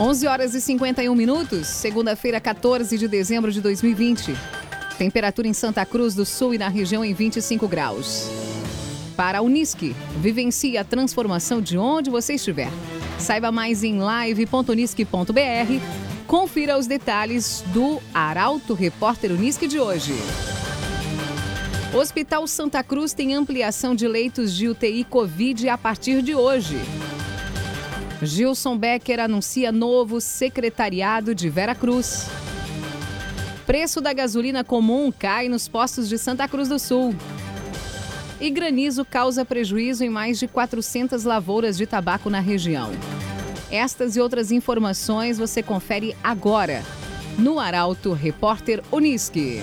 11 horas e 51 minutos, segunda-feira, 14 de dezembro de 2020. Temperatura em Santa Cruz do Sul e na região em 25 graus. Para a Unisque, vivencie a transformação de onde você estiver. Saiba mais em live.unisque.br. Confira os detalhes do Arauto Repórter Unisque de hoje. Hospital Santa Cruz tem ampliação de leitos de UTI Covid a partir de hoje. Gilson Becker anuncia novo secretariado de Vera Cruz. Preço da gasolina comum cai nos postos de Santa Cruz do Sul. E granizo causa prejuízo em mais de 400 lavouras de tabaco na região. Estas e outras informações você confere agora no Arauto Repórter Uniski.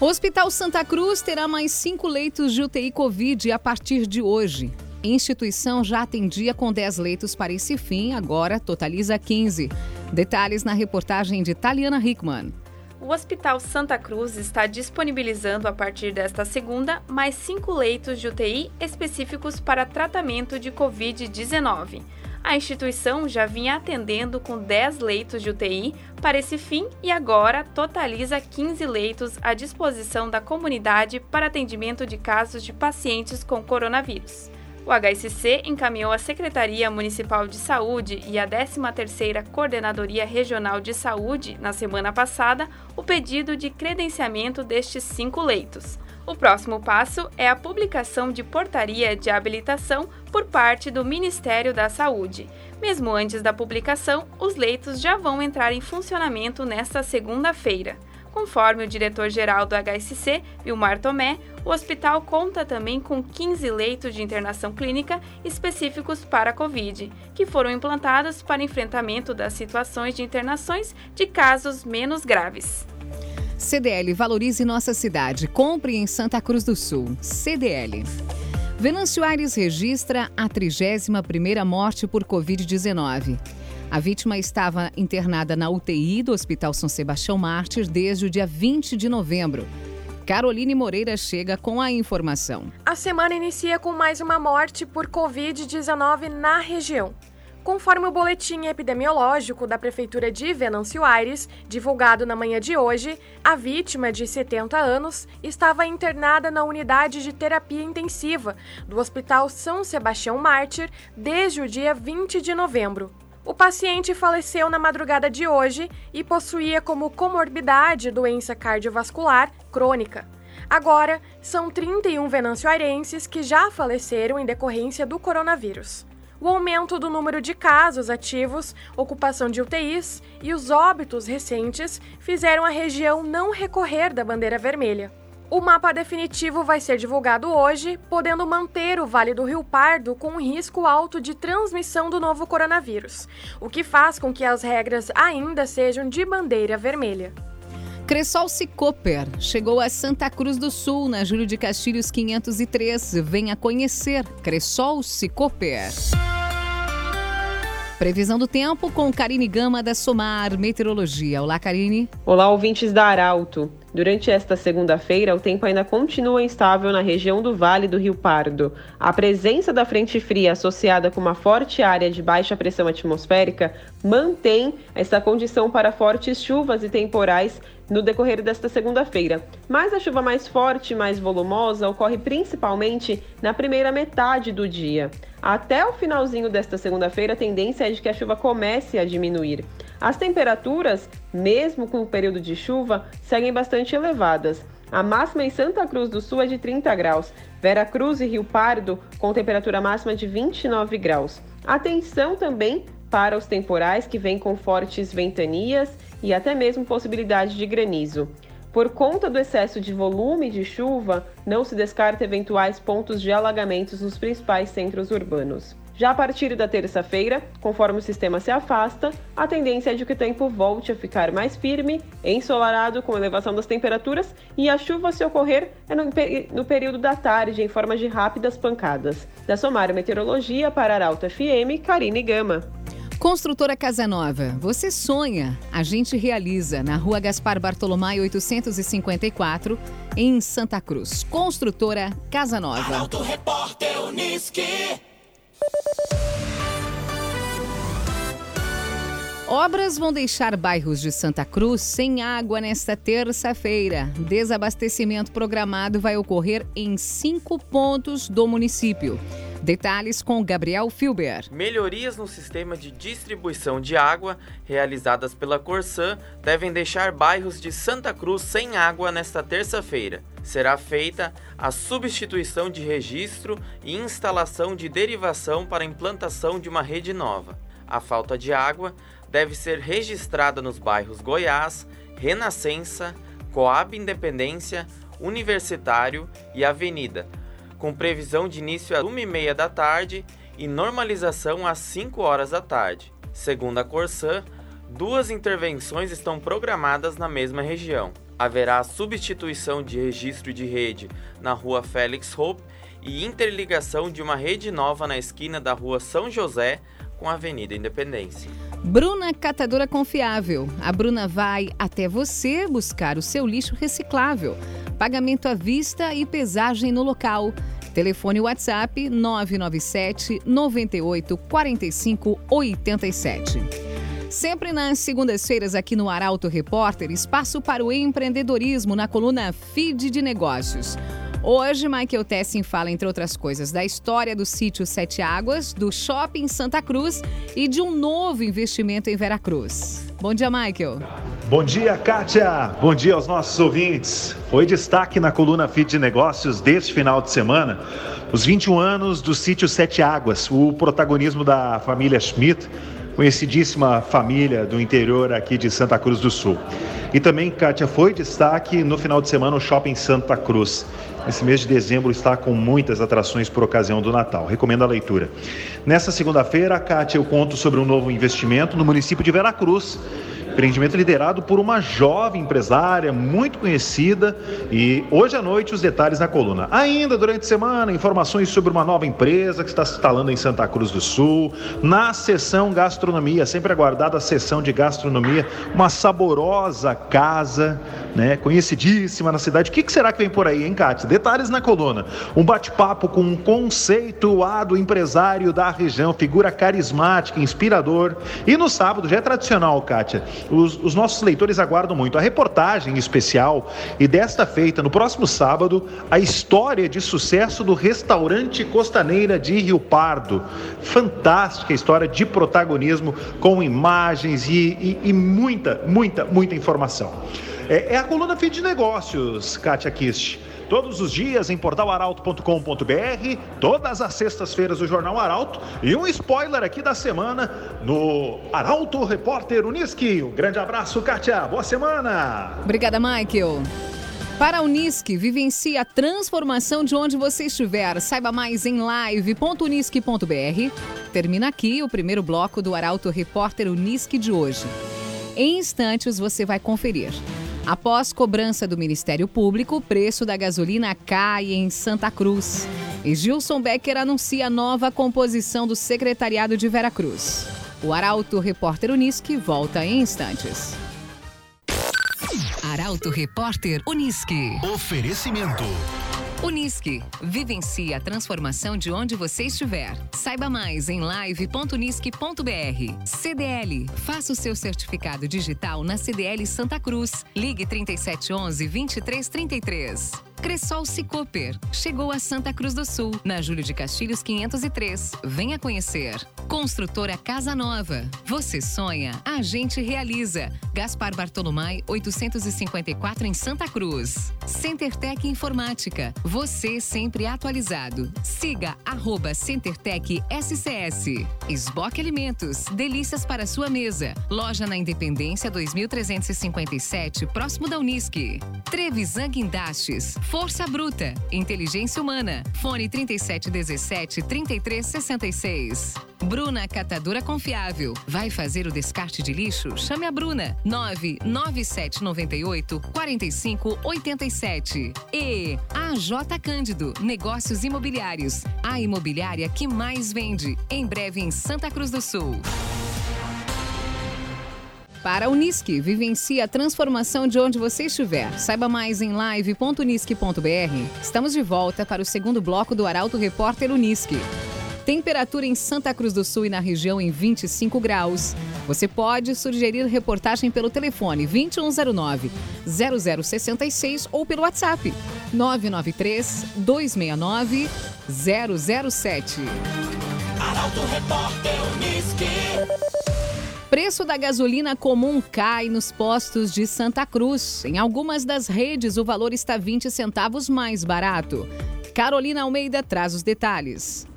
O Hospital Santa Cruz terá mais cinco leitos de UTI Covid a partir de hoje. A instituição já atendia com 10 leitos para esse fim, agora totaliza 15. Detalhes na reportagem de Taliana Hickman. O Hospital Santa Cruz está disponibilizando a partir desta segunda mais cinco leitos de UTI específicos para tratamento de Covid-19. A instituição já vinha atendendo com 10 leitos de UTI para esse fim e agora totaliza 15 leitos à disposição da comunidade para atendimento de casos de pacientes com coronavírus. O HSC encaminhou à Secretaria Municipal de Saúde e à 13ª Coordenadoria Regional de Saúde, na semana passada, o pedido de credenciamento destes cinco leitos. O próximo passo é a publicação de portaria de habilitação por parte do Ministério da Saúde. Mesmo antes da publicação, os leitos já vão entrar em funcionamento nesta segunda-feira. Conforme o diretor-geral do HSC, Vilmar Tomé, o hospital conta também com 15 leitos de internação clínica específicos para a Covid, que foram implantados para enfrentamento das situações de internações de casos menos graves. CDL Valorize Nossa Cidade. Compre em Santa Cruz do Sul. CDL. Venâncio Aires registra a 31ª morte por Covid-19. A vítima estava internada na UTI do Hospital São Sebastião Mártir desde o dia 20 de novembro. Caroline Moreira chega com a informação. A semana inicia com mais uma morte por Covid-19 na região. Conforme o boletim epidemiológico da Prefeitura de Venâncio Aires, divulgado na manhã de hoje, a vítima, de 70 anos, estava internada na unidade de terapia intensiva do Hospital São Sebastião Mártir desde o dia 20 de novembro. O paciente faleceu na madrugada de hoje e possuía como comorbidade doença cardiovascular crônica. Agora, são 31 venancioarenses que já faleceram em decorrência do coronavírus o aumento do número de casos ativos, ocupação de UTIs e os óbitos recentes fizeram a região não recorrer da bandeira vermelha. O mapa definitivo vai ser divulgado hoje, podendo manter o Vale do Rio Pardo com um risco alto de transmissão do novo coronavírus, o que faz com que as regras ainda sejam de bandeira vermelha. Cressol Cicoper chegou a Santa Cruz do Sul, na Júlio de Castilhos 503. Venha conhecer Cressol Cicoper. Previsão do tempo com Karine Gama da Somar Meteorologia. Olá, Karine. Olá, ouvintes da Arauto. Durante esta segunda-feira, o tempo ainda continua instável na região do Vale do Rio Pardo. A presença da frente fria associada com uma forte área de baixa pressão atmosférica mantém essa condição para fortes chuvas e temporais no decorrer desta segunda-feira. Mas a chuva mais forte e mais volumosa ocorre principalmente na primeira metade do dia. Até o finalzinho desta segunda-feira, a tendência é de que a chuva comece a diminuir. As temperaturas, mesmo com o período de chuva, seguem bastante elevadas. A máxima em Santa Cruz do Sul é de 30 graus, Vera Cruz e Rio Pardo com temperatura máxima de 29 graus. Atenção também para os temporais que vêm com fortes ventanias e até mesmo possibilidade de granizo. Por conta do excesso de volume de chuva, não se descarta eventuais pontos de alagamentos nos principais centros urbanos. Já a partir da terça-feira, conforme o sistema se afasta, a tendência é de que o tempo volte a ficar mais firme, ensolarado com elevação das temperaturas e a chuva se ocorrer é no, no período da tarde em forma de rápidas pancadas. Da Somar Meteorologia para Arauto FM, Karine Gama. Construtora Casa Nova, você sonha, a gente realiza na Rua Gaspar Bartolomé 854, em Santa Cruz. Construtora Casa Nova. Arauto Repórter Uniski. Obras vão deixar bairros de Santa Cruz sem água nesta terça-feira. Desabastecimento programado vai ocorrer em cinco pontos do município. Detalhes com Gabriel Filber. Melhorias no sistema de distribuição de água realizadas pela Corsã devem deixar bairros de Santa Cruz sem água nesta terça-feira. Será feita a substituição de registro e instalação de derivação para implantação de uma rede nova. A falta de água deve ser registrada nos bairros Goiás, Renascença, Coab Independência, Universitário e Avenida, com previsão de início às 1h30 da tarde e normalização às 5 horas da tarde. Segundo a Corsã, duas intervenções estão programadas na mesma região. Haverá substituição de registro de rede na rua Félix Hope e interligação de uma rede nova na esquina da rua São José com a Avenida Independência. Bruna Catadora Confiável. A Bruna vai até você buscar o seu lixo reciclável. Pagamento à vista e pesagem no local. Telefone WhatsApp 997 98 45 87. Sempre nas segundas-feiras aqui no Arauto Repórter, espaço para o empreendedorismo na coluna Feed de Negócios. Hoje, Michael Tessin fala, entre outras coisas, da história do sítio Sete Águas, do shopping Santa Cruz e de um novo investimento em Veracruz. Bom dia, Michael. Bom dia, Kátia. Bom dia aos nossos ouvintes. Foi destaque na coluna Fit de Negócios deste final de semana os 21 anos do sítio Sete Águas, o protagonismo da família Schmidt, conhecidíssima família do interior aqui de Santa Cruz do Sul. E também, Kátia, foi destaque no final de semana o Shopping Santa Cruz. Esse mês de dezembro está com muitas atrações por ocasião do Natal. Recomendo a leitura. Nessa segunda-feira, Kátia, eu conto sobre um novo investimento no município de Veracruz Empreendimento liderado por uma jovem empresária muito conhecida e hoje à noite os detalhes na coluna. Ainda durante a semana, informações sobre uma nova empresa que está se instalando em Santa Cruz do Sul. Na sessão gastronomia, sempre aguardada a sessão de gastronomia, uma saborosa casa, né, conhecidíssima na cidade. O que, será que vem por aí, hein, Kátia? Detalhes na coluna. Um bate-papo com um conceituado empresário da região, figura carismática, inspirador. E no sábado, já é tradicional, Kátia, os, os nossos leitores aguardam muito. A reportagem especial e desta feita, no próximo sábado, a história de sucesso do restaurante Costaneira de Rio Pardo. Fantástica história de protagonismo com imagens e, e, e muita, muita, muita informação. É, é a coluna Fim de Negócios, Kátia Kist. Todos os dias em portalaralto.com.br, todas as sextas-feiras o Jornal Arauto e um spoiler aqui da semana no Arauto Repórter Uniski. Um grande abraço, Kátia. Boa semana. Obrigada, Michael. Para a Unisque, vivencie a transformação de onde você estiver. Saiba mais em live.unisque.br. Termina aqui o primeiro bloco do Arauto Repórter Unisque de hoje. Em instantes você vai conferir. Após cobrança do Ministério Público, o preço da gasolina cai em Santa Cruz. E Gilson Becker anuncia nova composição do Secretariado de Veracruz. O Arauto Repórter Unisque volta em instantes. Arauto Repórter Unisque. Oferecimento. Unisque. Vivencie a transformação de onde você estiver. Saiba mais em live.unisque.br. CDL. Faça o seu certificado digital na CDL Santa Cruz. Ligue 3711 2333. Cressol Cicoper. Chegou a Santa Cruz do Sul, na Júlio de Castilhos 503. Venha conhecer. Construtora Casa Nova. Você sonha, a gente realiza. Gaspar Bartolomé 854 em Santa Cruz. CenterTech Informática. Você sempre atualizado. Siga arroba CenterTech SCS. Esboque Alimentos. Delícias para sua mesa. Loja na Independência 2357, próximo da Unisque. Trevisan Guindastes Força Bruta, Inteligência Humana. Fone 3717 3366. Bruna Catadora Confiável. Vai fazer o descarte de lixo? Chame a Bruna. 99798 4587. E AJ Cândido, Negócios Imobiliários. A imobiliária que mais vende. Em breve em Santa Cruz do Sul. Para a Unisque, vivencie a transformação de onde você estiver. Saiba mais em live.unisque.br. Estamos de volta para o segundo bloco do Arauto Repórter Unisque. Temperatura em Santa Cruz do Sul e na região em 25 graus. Você pode sugerir reportagem pelo telefone 2109 0066 ou pelo WhatsApp 993 269 007. Arauto Repórter Unisque. Preço da gasolina comum cai nos postos de Santa Cruz. Em algumas das redes, o valor está 20 centavos mais barato. Carolina Almeida traz os detalhes.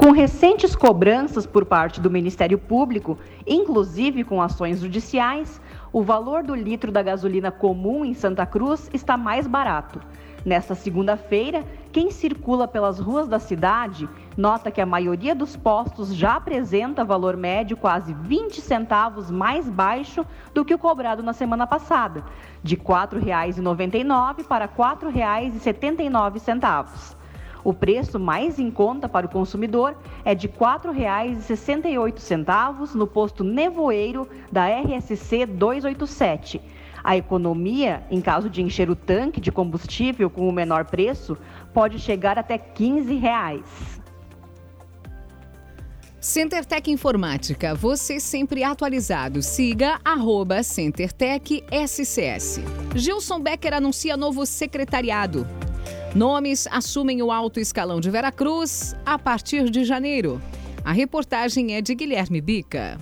Com recentes cobranças por parte do Ministério Público, inclusive com ações judiciais, o valor do litro da gasolina comum em Santa Cruz está mais barato. Nesta segunda-feira, quem circula pelas ruas da cidade nota que a maioria dos postos já apresenta valor médio quase 20 centavos mais baixo do que o cobrado na semana passada, de R$ 4,99 para R$ 4,79. O preço mais em conta para o consumidor é de R$ 4,68 no posto Nevoeiro da RSC 287 a economia, em caso de encher o tanque de combustível com o menor preço, pode chegar até 15 reais. CenterTech Informática, você sempre atualizado. Siga arroba CenterTech SCS. Gilson Becker anuncia novo secretariado. Nomes assumem o alto escalão de Veracruz a partir de janeiro. A reportagem é de Guilherme Bica.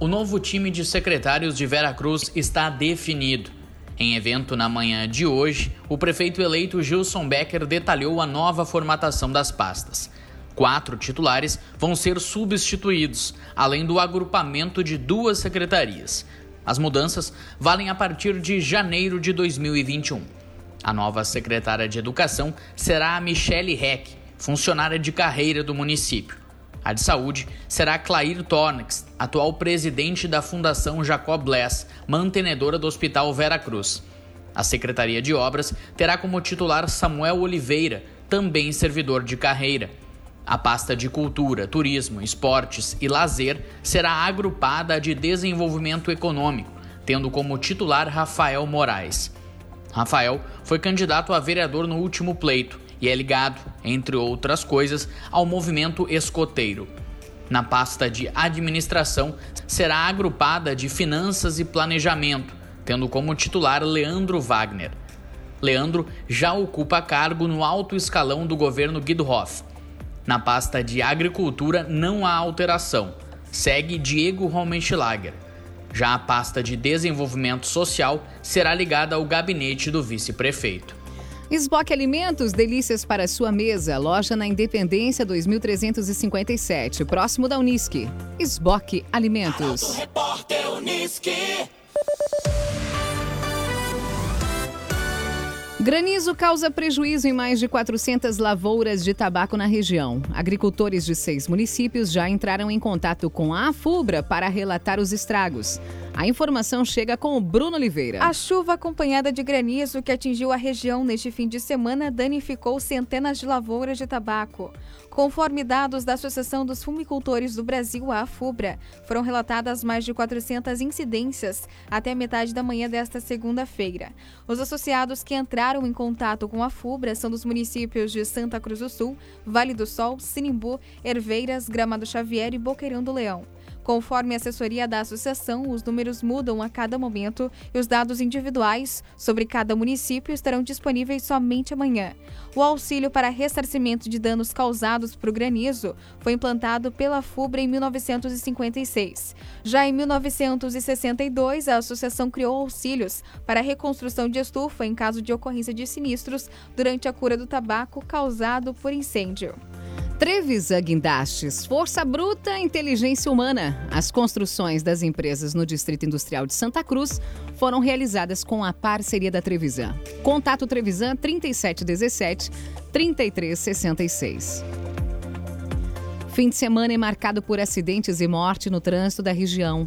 O novo time de secretários de Veracruz está definido. Em evento na manhã de hoje, o prefeito eleito Gilson Becker detalhou a nova formatação das pastas. Quatro titulares vão ser substituídos, além do agrupamento de duas secretarias. As mudanças valem a partir de janeiro de 2021. A nova secretária de Educação será a Michele Heck, funcionária de carreira do município. A de saúde será Clair Tornex, atual presidente da Fundação Jacob Bless, mantenedora do Hospital Vera Cruz. A Secretaria de Obras terá como titular Samuel Oliveira, também servidor de carreira. A pasta de Cultura, Turismo, Esportes e Lazer será agrupada à de Desenvolvimento Econômico, tendo como titular Rafael Moraes. Rafael foi candidato a vereador no último pleito e é ligado, entre outras coisas, ao movimento escoteiro. Na pasta de administração, será agrupada de finanças e planejamento, tendo como titular Leandro Wagner. Leandro já ocupa cargo no alto escalão do governo Guido Hoff. Na pasta de agricultura não há alteração, segue Diego Romenschlager. Já a pasta de desenvolvimento social será ligada ao gabinete do vice-prefeito. Esboque Alimentos, delícias para sua mesa. Loja na Independência 2357, próximo da Unisque. Esboque Alimentos. Repórter Unisque. Granizo causa prejuízo em mais de 400 lavouras de tabaco na região. Agricultores de seis municípios já entraram em contato com a AFUBRA para relatar os estragos. A informação chega com o Bruno Oliveira. A chuva acompanhada de granizo que atingiu a região neste fim de semana danificou centenas de lavouras de tabaco. Conforme dados da Associação dos Fumicultores do Brasil, a AFUBRA, foram relatadas mais de 400 incidências até metade da manhã desta segunda-feira. Os associados que entraram em contato com a FUBRA são dos municípios de Santa Cruz do Sul, Vale do Sol, Sinimbu, Herveiras, Gramado Xavier e Boqueirão do Leão. Conforme a assessoria da associação, os números mudam a cada momento e os dados individuais sobre cada município estarão disponíveis somente amanhã. O auxílio para ressarcimento de danos causados por granizo foi implantado pela FUBRA em 1956. Já em 1962, a associação criou auxílios para a reconstrução de estufa em caso de ocorrência de sinistros durante a cura do tabaco causado por incêndio. Trevisan Guindastes, Força Bruta, Inteligência Humana. As construções das empresas no Distrito Industrial de Santa Cruz foram realizadas com a parceria da Trevisan. Contato Trevisan 3717 3366. Fim de semana é marcado por acidentes e morte no trânsito da região.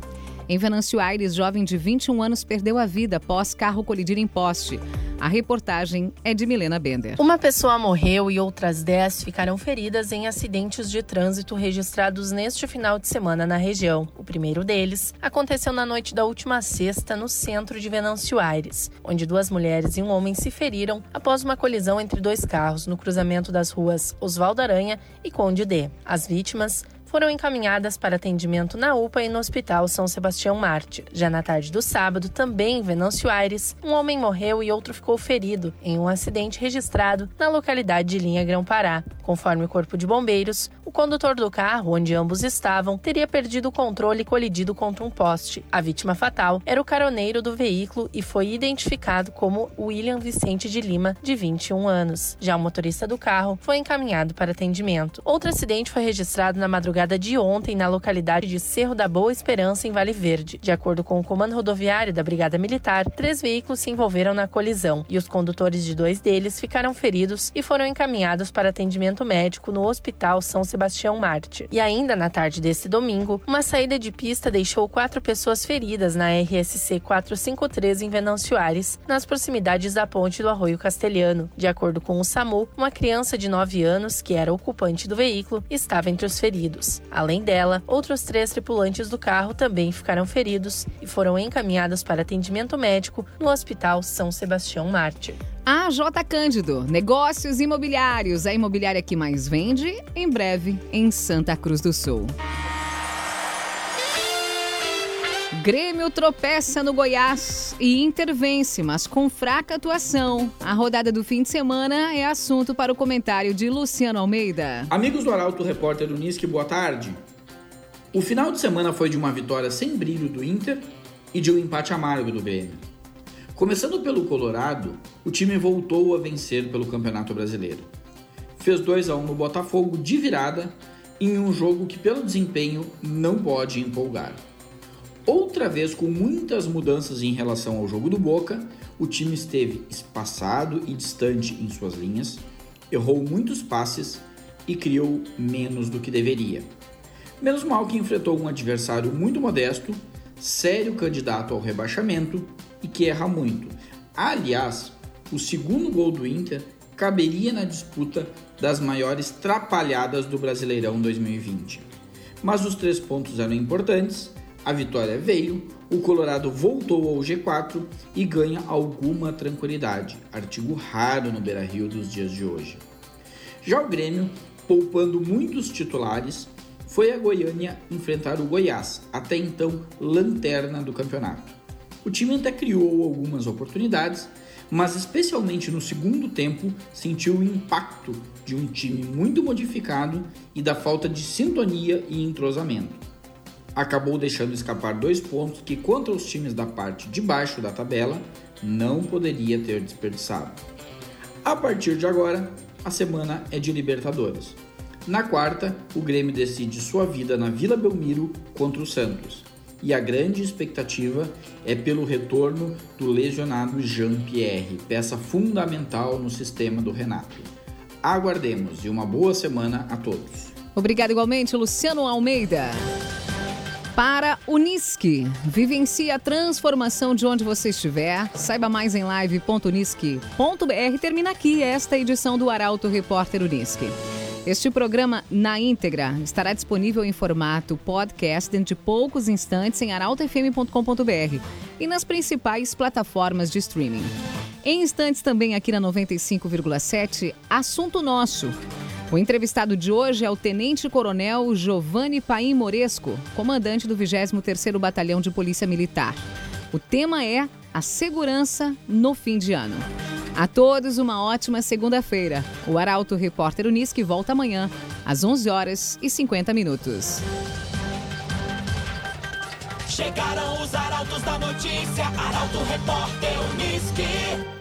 Em Venâncio Aires, jovem de 21 anos perdeu a vida após carro colidir em poste. A reportagem é de Milena Bender. Uma pessoa morreu e outras 10 ficaram feridas em acidentes de trânsito registrados neste final de semana na região. O primeiro deles aconteceu na noite da última sexta no centro de Venâncio Aires, onde duas mulheres e um homem se feriram após uma colisão entre dois carros no cruzamento das ruas Oswaldo Aranha e Conde D. As vítimas foram encaminhadas para atendimento na UPA e no Hospital São Sebastião Mártir. Já na tarde do sábado, também em Venâncio Aires, um homem morreu e outro ficou ferido em um acidente registrado na localidade de Linha Grão-Pará. Conforme o Corpo de Bombeiros, o condutor do carro, onde ambos estavam, teria perdido o controle e colidido contra um poste. A vítima fatal era o caroneiro do veículo e foi identificado como William Vicente de Lima, de 21 anos. Já o motorista do carro foi encaminhado para atendimento. Outro acidente foi registrado na madrugada de ontem na localidade de Cerro da Boa Esperança, em Vale Verde. De acordo com o comando rodoviário da Brigada Militar, três veículos se envolveram na colisão e os condutores de dois deles ficaram feridos e foram encaminhados para atendimento médico no Hospital São Sebastião Mártir. E ainda na tarde desse domingo, uma saída de pista deixou quatro pessoas feridas na RSC 453 em Venâncio Aires, nas proximidades da ponte do Arroio Castelhano. De acordo com o SAMU, uma criança de 9 anos, que era ocupante do veículo, estava entre os feridos. Além dela, outros três tripulantes do carro também ficaram feridos e foram encaminhados para atendimento médico no Hospital São Sebastião Mártir. A J Cândido, negócios imobiliários, a imobiliária que mais vende, em breve em Santa Cruz do Sul. Grêmio tropeça no Goiás e intervence, mas com fraca atuação. A rodada do fim de semana é assunto para o comentário de Luciano Almeida. Amigos do Arauto Repórter Unisque, boa tarde. O final de semana foi de uma vitória sem brilho do Inter e de um empate amargo do Grêmio. Começando pelo Colorado, o time voltou a vencer pelo Campeonato Brasileiro. Fez 2 a 1 no Botafogo de virada em um jogo que pelo desempenho não pode empolgar. Outra vez com muitas mudanças em relação ao jogo do Boca, o time esteve espaçado e distante em suas linhas, errou muitos passes e criou menos do que deveria. Menos mal que enfrentou um adversário muito modesto, sério candidato ao rebaixamento e que erra muito. Aliás, o segundo gol do Inter caberia na disputa das maiores trapalhadas do Brasileirão 2020. Mas os três pontos eram importantes a vitória veio, o Colorado voltou ao G4 e ganha alguma tranquilidade, artigo raro no Beira-Rio dos dias de hoje. Já o Grêmio, poupando muitos titulares, foi a Goiânia enfrentar o Goiás, até então lanterna do campeonato. O time até criou algumas oportunidades, mas especialmente no segundo tempo sentiu o impacto de um time muito modificado e da falta de sintonia e entrosamento acabou deixando escapar dois pontos que, contra os times da parte de baixo da tabela, não poderia ter desperdiçado. A partir de agora, a semana é de Libertadores. Na quarta, o Grêmio decide sua vida na Vila Belmiro contra o Santos. E a grande expectativa é pelo retorno do lesionado Jean-Pierre, peça fundamental no sistema do Renato. Aguardemos e uma boa semana a todos. Obrigado igualmente, Luciano Almeida para Unisque. Vivencie a transformação de onde você estiver. Saiba mais em live.unisque.br. Termina aqui esta edição do Arauto Repórter Unisque. Este programa na íntegra estará disponível em formato podcast dentro de poucos instantes em arautofm.com.br e nas principais plataformas de streaming. Em instantes também aqui na 95,7, assunto nosso. O entrevistado de hoje é o Tenente Coronel Giovanni Paim Moresco, comandante do 23º Batalhão de Polícia Militar. O tema é a segurança no fim de ano. A todos uma ótima segunda-feira. O Arauto Repórter Unisque volta amanhã às 11 horas e 50 minutos. Chegaram os arautos da notícia, Arauto Repórter Unisque.